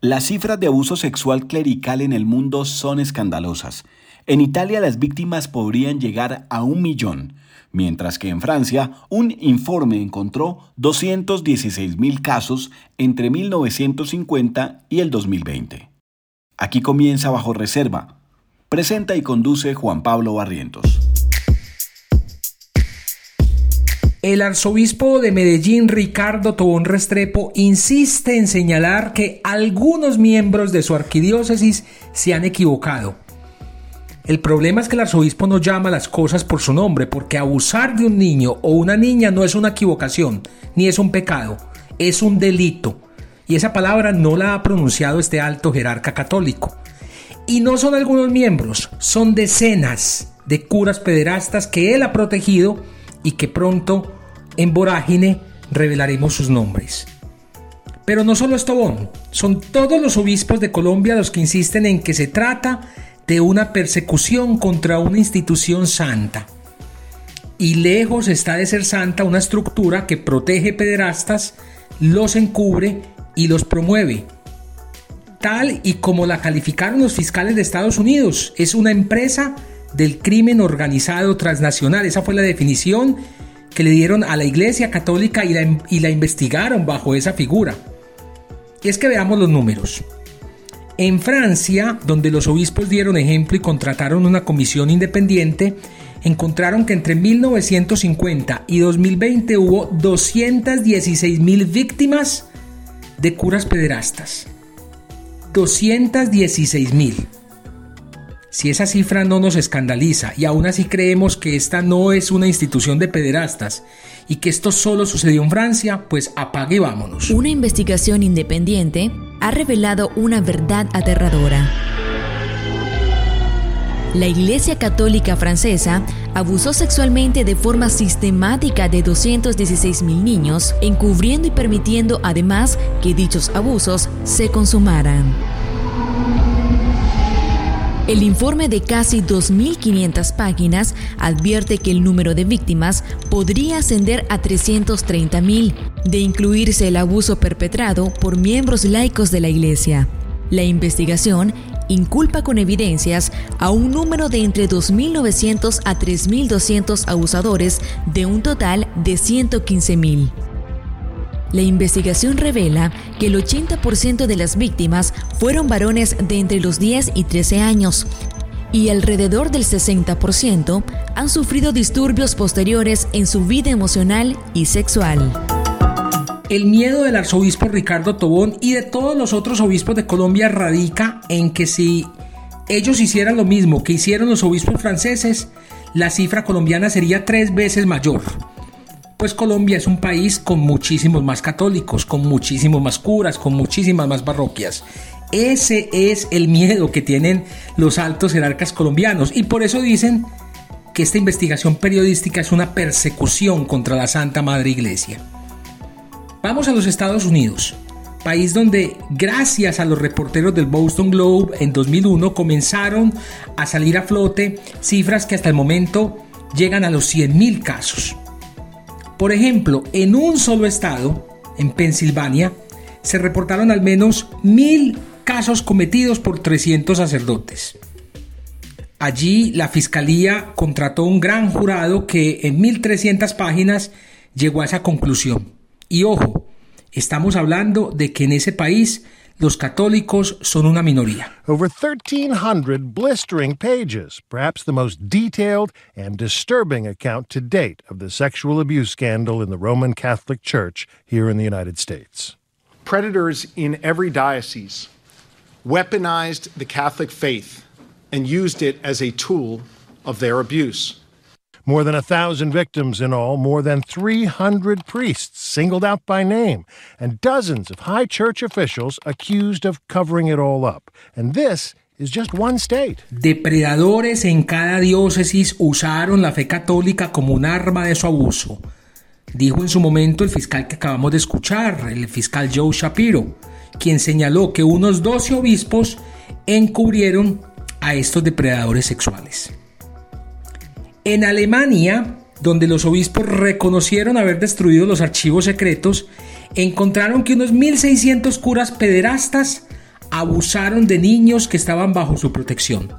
Las cifras de abuso sexual clerical en el mundo son escandalosas. En Italia las víctimas podrían llegar a un millón, mientras que en Francia un informe encontró 216 mil casos entre 1950 y el 2020. Aquí comienza bajo reserva. Presenta y conduce Juan Pablo Barrientos. El arzobispo de Medellín, Ricardo Tobón Restrepo, insiste en señalar que algunos miembros de su arquidiócesis se han equivocado. El problema es que el arzobispo no llama las cosas por su nombre, porque abusar de un niño o una niña no es una equivocación, ni es un pecado, es un delito. Y esa palabra no la ha pronunciado este alto jerarca católico. Y no son algunos miembros, son decenas de curas pederastas que él ha protegido y que pronto, en vorágine, revelaremos sus nombres. Pero no solo es Tobón, son todos los obispos de Colombia los que insisten en que se trata de una persecución contra una institución santa. Y lejos está de ser santa una estructura que protege pederastas, los encubre y los promueve. Tal y como la calificaron los fiscales de Estados Unidos, es una empresa del crimen organizado transnacional. Esa fue la definición que le dieron a la Iglesia Católica y la, y la investigaron bajo esa figura. Y es que veamos los números. En Francia, donde los obispos dieron ejemplo y contrataron una comisión independiente, encontraron que entre 1950 y 2020 hubo 216 mil víctimas de curas pederastas. 216 mil. Si esa cifra no nos escandaliza y aún así creemos que esta no es una institución de pederastas y que esto solo sucedió en Francia, pues apague y vámonos. Una investigación independiente ha revelado una verdad aterradora. La Iglesia Católica Francesa abusó sexualmente de forma sistemática de 216 mil niños, encubriendo y permitiendo además que dichos abusos se consumaran. El informe de casi 2.500 páginas advierte que el número de víctimas podría ascender a 330.000, de incluirse el abuso perpetrado por miembros laicos de la Iglesia. La investigación inculpa con evidencias a un número de entre 2.900 a 3.200 abusadores de un total de 115.000. La investigación revela que el 80% de las víctimas fueron varones de entre los 10 y 13 años y alrededor del 60% han sufrido disturbios posteriores en su vida emocional y sexual. El miedo del arzobispo Ricardo Tobón y de todos los otros obispos de Colombia radica en que si ellos hicieran lo mismo que hicieron los obispos franceses, la cifra colombiana sería tres veces mayor pues Colombia es un país con muchísimos más católicos, con muchísimos más curas, con muchísimas más parroquias. Ese es el miedo que tienen los altos jerarcas colombianos y por eso dicen que esta investigación periodística es una persecución contra la Santa Madre Iglesia. Vamos a los Estados Unidos, país donde gracias a los reporteros del Boston Globe en 2001 comenzaron a salir a flote cifras que hasta el momento llegan a los 100.000 casos. Por ejemplo, en un solo estado, en Pensilvania, se reportaron al menos mil casos cometidos por 300 sacerdotes. Allí la fiscalía contrató un gran jurado que en 1300 páginas llegó a esa conclusión. Y ojo, estamos hablando de que en ese país los católicos son una minoría. Over 1,300 blistering pages, perhaps the most detailed and disturbing account to date of the sexual abuse scandal in the Roman Catholic Church here in the United States. Predators in every diocese weaponized the Catholic faith and used it as a tool of their abuse. More than a thousand victims in all, more than 300 priests singled out by name, and dozens of high church officials accused of covering it all up. And this is just one state. Depredadores en cada diócesis usaron la fe católica como un arma de su abuso. Dijo en su momento el fiscal que acabamos de escuchar, el fiscal Joe Shapiro, quien señaló que unos 12 obispos encubrieron a estos depredadores sexuales. En Alemania, donde los obispos reconocieron haber destruido los archivos secretos, encontraron que unos 1.600 curas pederastas abusaron de niños que estaban bajo su protección.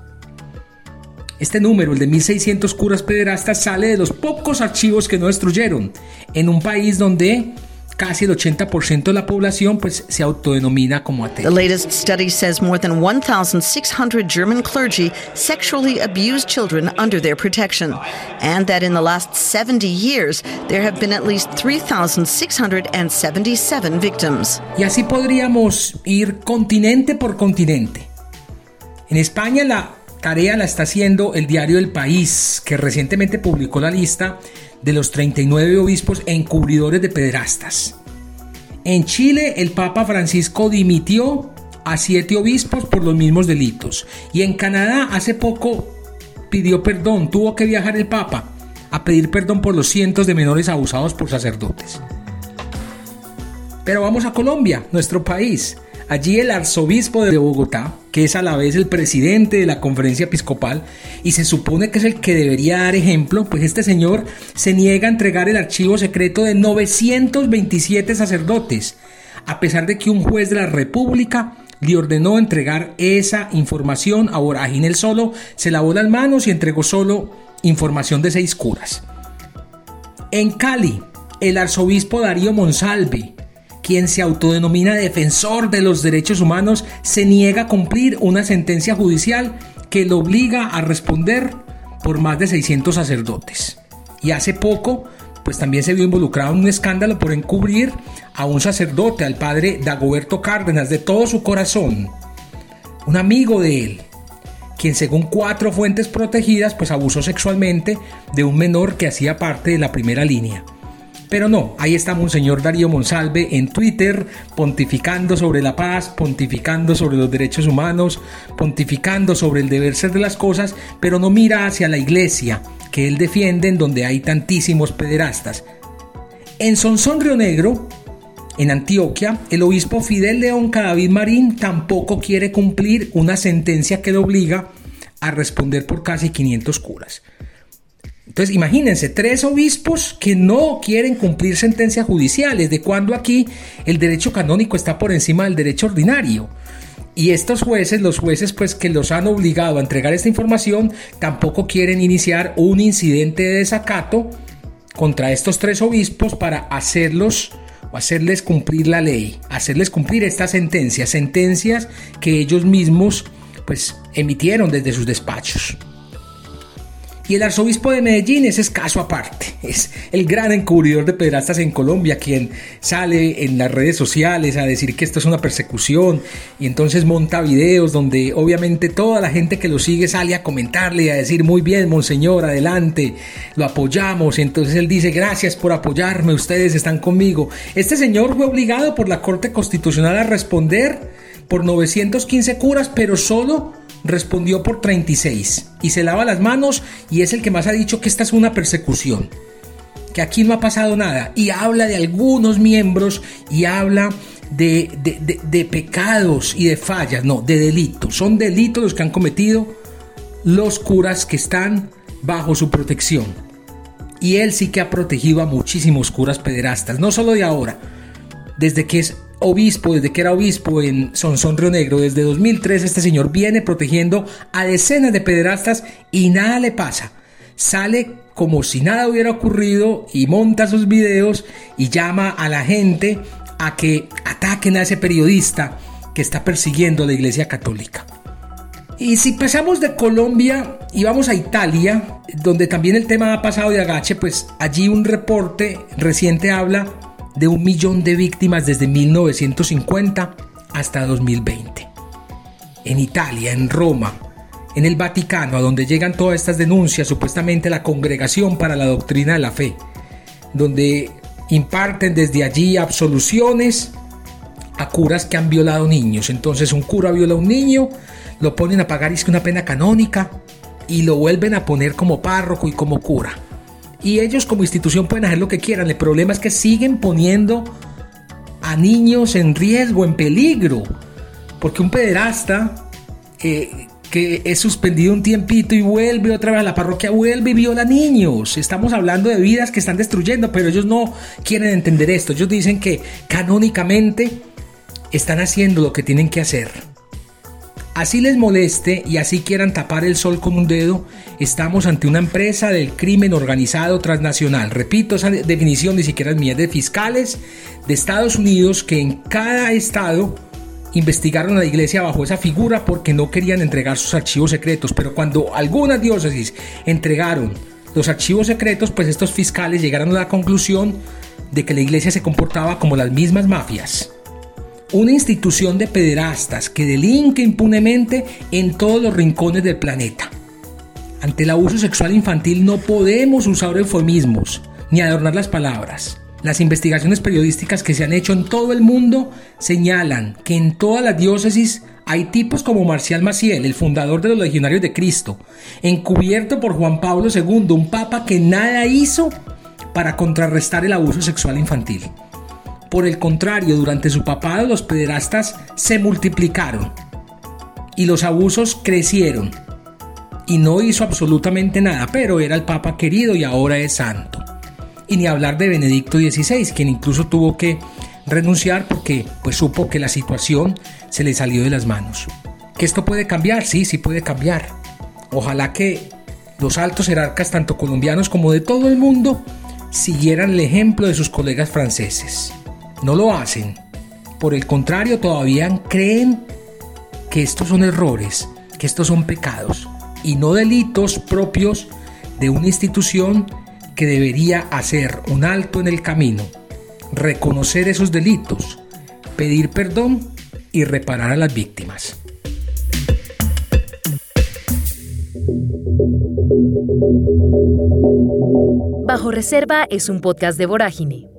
Este número, el de 1600 curas pederastas, sale de los pocos archivos que no destruyeron, en un país donde casi el 80% de la población pues se autodenomina como ateo. The latest study says more than 1,600 German clergy sexually abused children under their protection, and that in the last 70 years there have been at least 3,677 victims. Y así podríamos ir continente por continente. En España la tarea la está haciendo el diario El País, que recientemente publicó la lista de los 39 obispos encubridores de pederastas. En Chile, el Papa Francisco dimitió a siete obispos por los mismos delitos. Y en Canadá, hace poco pidió perdón, tuvo que viajar el Papa a pedir perdón por los cientos de menores abusados por sacerdotes. Pero vamos a Colombia, nuestro país. Allí el arzobispo de Bogotá, que es a la vez el presidente de la conferencia episcopal y se supone que es el que debería dar ejemplo, pues este señor se niega a entregar el archivo secreto de 927 sacerdotes, a pesar de que un juez de la República le ordenó entregar esa información a Vorágine. Él solo se lavó las manos y entregó solo información de seis curas. En Cali, el arzobispo Darío Monsalve, quien se autodenomina defensor de los derechos humanos, se niega a cumplir una sentencia judicial que lo obliga a responder por más de 600 sacerdotes. Y hace poco, pues también se vio involucrado en un escándalo por encubrir a un sacerdote, al padre Dagoberto Cárdenas, de todo su corazón, un amigo de él, quien según cuatro fuentes protegidas, pues abusó sexualmente de un menor que hacía parte de la primera línea. Pero no, ahí está Monseñor Darío Monsalve en Twitter pontificando sobre la paz, pontificando sobre los derechos humanos, pontificando sobre el deber ser de las cosas, pero no mira hacia la iglesia que él defiende en donde hay tantísimos pederastas. En Sonsón Río Negro, en Antioquia, el obispo Fidel León Cadavid Marín tampoco quiere cumplir una sentencia que le obliga a responder por casi 500 curas. Entonces, imagínense, tres obispos que no quieren cumplir sentencias judiciales, de cuando aquí el derecho canónico está por encima del derecho ordinario. Y estos jueces, los jueces pues que los han obligado a entregar esta información, tampoco quieren iniciar un incidente de desacato contra estos tres obispos para hacerlos o hacerles cumplir la ley, hacerles cumplir estas sentencias, sentencias que ellos mismos pues emitieron desde sus despachos. Y el arzobispo de Medellín es escaso aparte. Es el gran encubridor de pedrastas en Colombia, quien sale en las redes sociales a decir que esto es una persecución y entonces monta videos donde obviamente toda la gente que lo sigue sale a comentarle y a decir muy bien, monseñor, adelante, lo apoyamos. Y entonces él dice gracias por apoyarme, ustedes están conmigo. Este señor fue obligado por la Corte Constitucional a responder por 915 curas, pero solo respondió por 36 y se lava las manos y es el que más ha dicho que esta es una persecución, que aquí no ha pasado nada y habla de algunos miembros y habla de, de, pecados y de fallas, no, de delitos. Son delitos los que han cometido los curas que están bajo su protección. Y él sí que ha protegido a muchísimos curas pederastas, no solo de ahora, desde que es obispo, desde que era obispo en Sonsón Río Negro, desde 2003 este señor viene protegiendo a decenas de pederastas y nada le pasa. Sale como si nada hubiera ocurrido y monta sus videos y llama a la gente a que ataquen a ese periodista que está persiguiendo a la Iglesia Católica. Y si pasamos de Colombia y vamos a Italia, donde también el tema ha pasado de agache, pues allí un reporte reciente habla de un millón de víctimas desde 1950 hasta 2020. En Italia, en Roma, en el Vaticano, a donde llegan todas estas denuncias, supuestamente la Congregación para la Doctrina de la Fe, donde imparten desde allí absoluciones a curas que han violado niños. Entonces un cura viola a un niño, lo ponen a pagar es que una pena canónica y lo vuelven a poner como párroco y como cura. Y ellos como institución pueden hacer lo que quieran. El problema es que siguen poniendo a niños en riesgo, en peligro. Porque un pederasta eh, que es suspendido un tiempito y vuelve otra vez a la parroquia, vuelve y viola niños. Estamos hablando de vidas que están destruyendo, pero ellos no quieren entender esto. Ellos dicen que canónicamente están haciendo lo que tienen que hacer. Así les moleste y así quieran tapar el sol con un dedo, estamos ante una empresa del crimen organizado transnacional. Repito, esa definición ni siquiera es mía, de fiscales de Estados Unidos que en cada estado investigaron a la iglesia bajo esa figura porque no querían entregar sus archivos secretos. Pero cuando algunas diócesis entregaron los archivos secretos, pues estos fiscales llegaron a la conclusión de que la iglesia se comportaba como las mismas mafias una institución de pederastas que delinque impunemente en todos los rincones del planeta. Ante el abuso sexual infantil no podemos usar eufemismos ni adornar las palabras. Las investigaciones periodísticas que se han hecho en todo el mundo señalan que en todas las diócesis hay tipos como Marcial Maciel, el fundador de los Legionarios de Cristo, encubierto por Juan Pablo II, un papa que nada hizo para contrarrestar el abuso sexual infantil. Por el contrario, durante su papado los pederastas se multiplicaron y los abusos crecieron. Y no hizo absolutamente nada, pero era el papa querido y ahora es santo. Y ni hablar de Benedicto XVI, quien incluso tuvo que renunciar porque pues supo que la situación se le salió de las manos. Que esto puede cambiar, sí, sí puede cambiar. Ojalá que los altos jerarcas, tanto colombianos como de todo el mundo, siguieran el ejemplo de sus colegas franceses no lo hacen. Por el contrario, todavía creen que estos son errores, que estos son pecados y no delitos propios de una institución que debería hacer un alto en el camino, reconocer esos delitos, pedir perdón y reparar a las víctimas. Bajo Reserva es un podcast de Vorágine